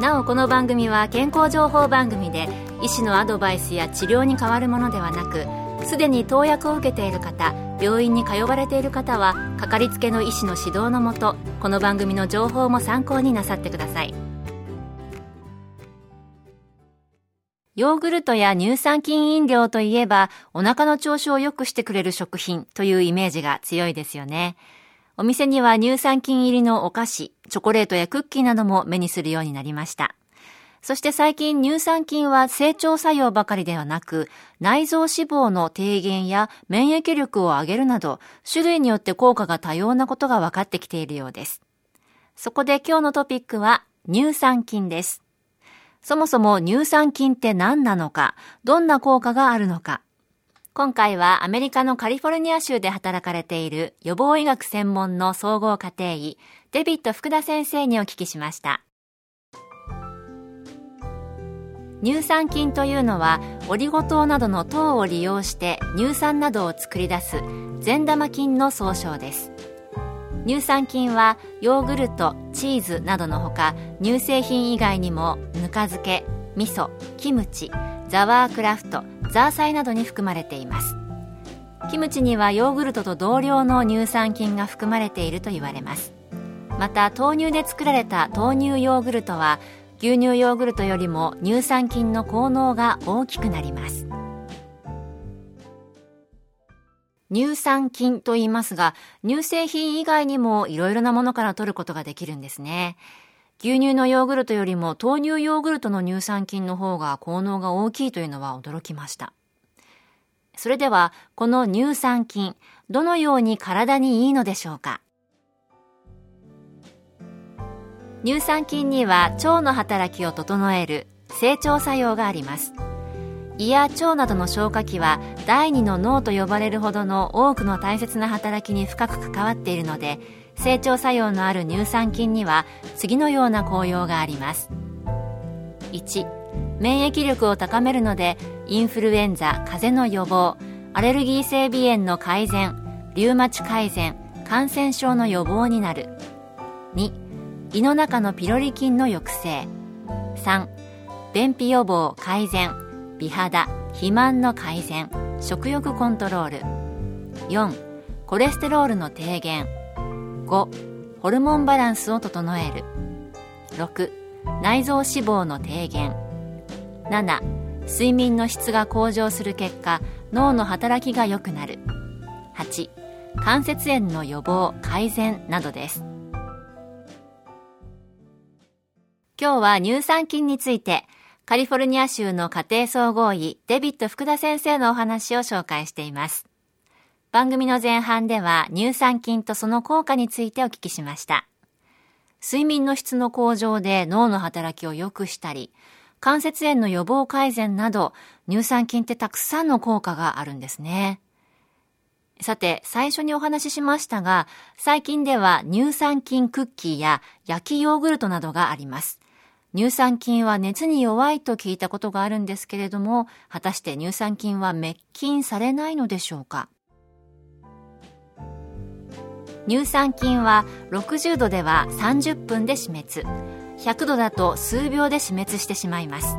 なおこの番組は健康情報番組で医師のアドバイスや治療に変わるものではなくすでに投薬を受けている方病院に通われている方はかかりつけの医師の指導のもとこの番組の情報も参考になさってください。ヨーグルトや乳酸菌飲料といえばお腹の調子を良くしてくれる食品というイメージが強いですよね。お店には乳酸菌入りのお菓子、チョコレートやクッキーなども目にするようになりました。そして最近乳酸菌は成長作用ばかりではなく、内臓脂肪の低減や免疫力を上げるなど、種類によって効果が多様なことが分かってきているようです。そこで今日のトピックは乳酸菌です。そもそも乳酸菌って何なのか、どんな効果があるのか。今回はアメリカのカリフォルニア州で働かれている予防医学専門の総合家庭医、デビット福田先生にお聞きしました。乳酸菌というのはオリゴ糖などの糖を利用して乳酸などを作り出す善玉菌の総称です乳酸菌はヨーグルトチーズなどのほか乳製品以外にもぬか漬け味噌キムチザワークラフトザーサイなどに含まれています。キムチにはヨーグルトと同量の乳酸菌が含まれていると言われます。また豆乳で作られた豆乳ヨーグルトは牛乳ヨーグルトよりも乳酸菌の効能が大きくなります。乳酸菌と言いますが乳製品以外にもいろいろなものから取ることができるんですね。牛乳のヨーグルトよりも豆乳ヨーグルトの乳酸菌の方が効能が大きいというのは驚きました。それではこの乳酸菌どのように体にいいのでしょうか？乳酸菌には腸の働きを整える成長作用があります。胃や腸などの消化器は第二の脳と呼ばれるほどの多くの大切な働きに深く関わっているので成長作用のある乳酸菌には次のような効用があります。1免疫力を高めるのでインフルエンザ風邪の予防アレルギー性鼻炎の改善リウマチ改善感染症の予防になる。2胃の中のピロリ菌の抑制。3便秘予防改善美肌肥満の改善食欲コントロール。4コレステロールの低減。5ホルモンバランスを整える。6内臓脂肪の低減。7睡眠の質が向上する結果脳の働きが良くなる。8関節炎の予防改善などです。今日は乳酸菌について、カリフォルニア州の家庭総合医デビット福田先生のお話を紹介しています。番組の前半では乳酸菌とその効果についてお聞きしました。睡眠の質の向上で脳の働きを良くしたり、関節炎の予防改善など、乳酸菌ってたくさんの効果があるんですね。さて、最初にお話ししましたが、最近では乳酸菌クッキーや焼きヨーグルトなどがあります。乳酸菌は熱に弱いと聞いたことがあるんですけれども、果たして乳酸菌は滅菌されないのでしょうか？乳酸菌は60度では30分で死滅、100度だと数秒で死滅してしまいます。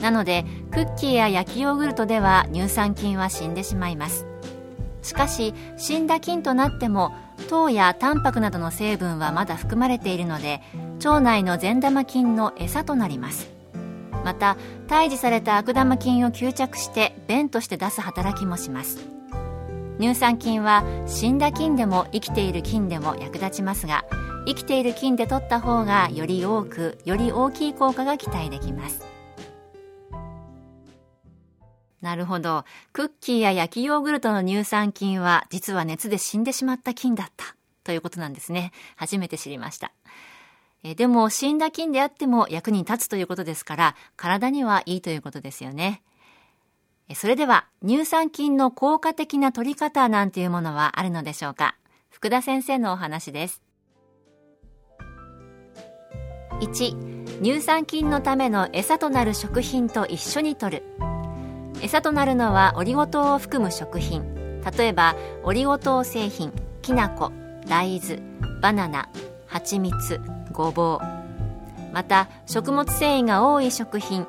なので、クッキーや焼きヨーグルトでは乳酸菌は死んでしまいます。しかし、死んだ菌となっても糖やタンパクなどの成分はまだ含まれているので腸内の善玉菌の餌となりますまた退治された悪玉菌を吸着して便として出す働きもします乳酸菌は死んだ菌でも生きている菌でも役立ちますが生きている菌で取った方がより多くより大きい効果が期待できますなるほど。クッキーや焼きヨーグルトの乳酸菌は実は熱で死んでしまった菌だったということなんですね。初めて知りました。えでも死んだ菌であっても役に立つということですから体にはいいということですよね。それでは乳酸菌の効果的な取り方なんていうものはあるのでしょうか？福田先生のお話です。1乳酸菌のための餌となる食品と一緒に摂る。餌となるのはオリゴ糖を含む食品。例えばオリゴ糖製品きな粉大豆バナナ蜂蜜ごぼう。また食物繊維が多い食品。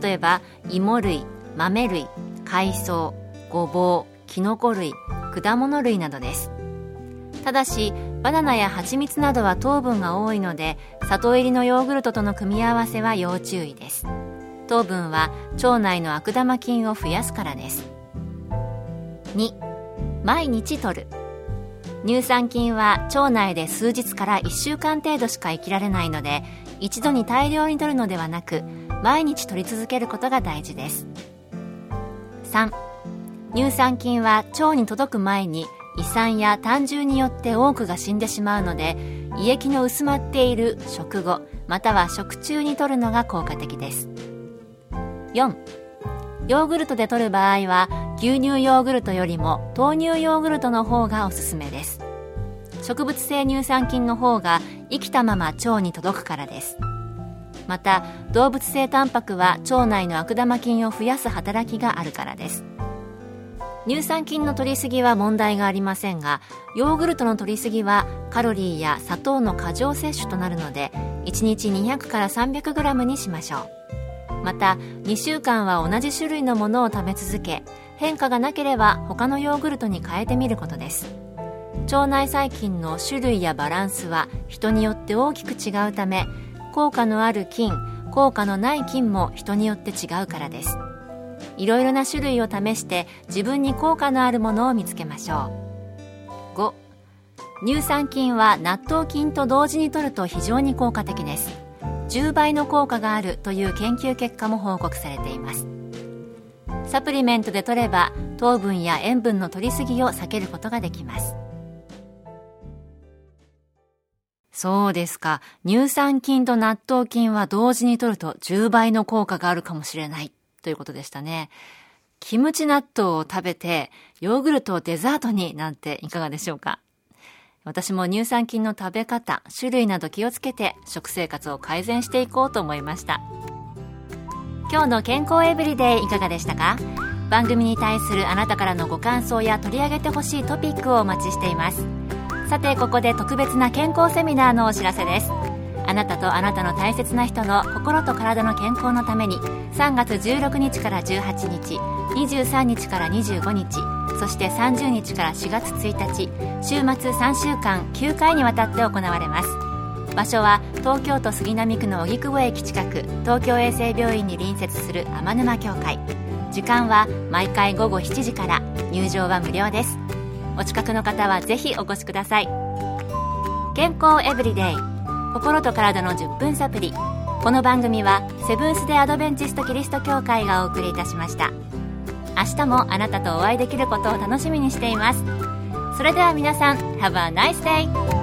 例えば芋類豆類海藻ごぼうきのこ類果物類などです。ただしバナナや蜂蜜などは糖分が多いので砂糖入りのヨーグルトとの組み合わせは要注意です。糖分は腸内の悪玉菌を増やすからです。2毎日摂る。乳酸菌は腸内で数日から1週間程度しか生きられないので一度に大量に摂るのではなく毎日摂り続けることが大事です。3乳酸菌は腸に届く前に胃酸や胆汁によって多くが死んでしまうので胃液の薄まっている食後または食中に摂るのが効果的です。4ヨーグルトで摂る場合は牛乳ヨーグルトよりも豆乳ヨーグルトの方がおすすめです。植物性乳酸菌の方が生きたまま腸に届くからです。また動物性タンパクは腸内の悪玉菌を増やす働きがあるからです。乳酸菌の摂りすぎは問題がありませんがヨーグルトの摂りすぎはカロリーや砂糖の過剰摂取となるので1日200から 300g にしましょう。また2週間は同じ種類のものを食べ続け変化がなければ他のヨーグルトに変えてみることです。腸内細菌の種類やバランスは人によって大きく違うため効果のある菌効果のない菌も人によって違うからです。いろいろな種類を試して自分に効果のあるものを見つけましょう。5乳酸菌は納豆菌と同時に摂ると非常に効果的です。10倍の効果があるという研究結果も報告されています。サプリメントで摂れば糖分や塩分の摂りすぎを避けることができます。そうですか。乳酸菌と納豆菌は同時に摂ると10倍の効果があるかもしれないということでしたね。キムチ納豆を食べて、ヨーグルトをデザートになんていかがでしょうか私も乳酸菌の食べ方、種類など気をつけて食生活を改善していこうと思いました。今日の健康エブリデイいかがでしたか？番組に対するあなたからのご感想や取り上げてほしいトピックをお待ちしています。さてここで特別な健康セミナーのお知らせです。あなたとあなたの大切な人の心と体の健康のために3月16日から18日23日から25日そして30日から4月1日週末3週間9回にわたって行われます。場所は東京都杉並区の荻窪駅近く東京衛生病院に隣接する天沼協会。時間は毎回午後7時から。入場は無料です。お近くの方はぜひお越しください。健康エブリデイ。心と体の10分サプリこの番組はセブンス・デ・アドベンチスト・キリスト教会がお送りいたしました。明日もあなたとお会いできることを楽しみにしています。それでは皆さん Have a nice day!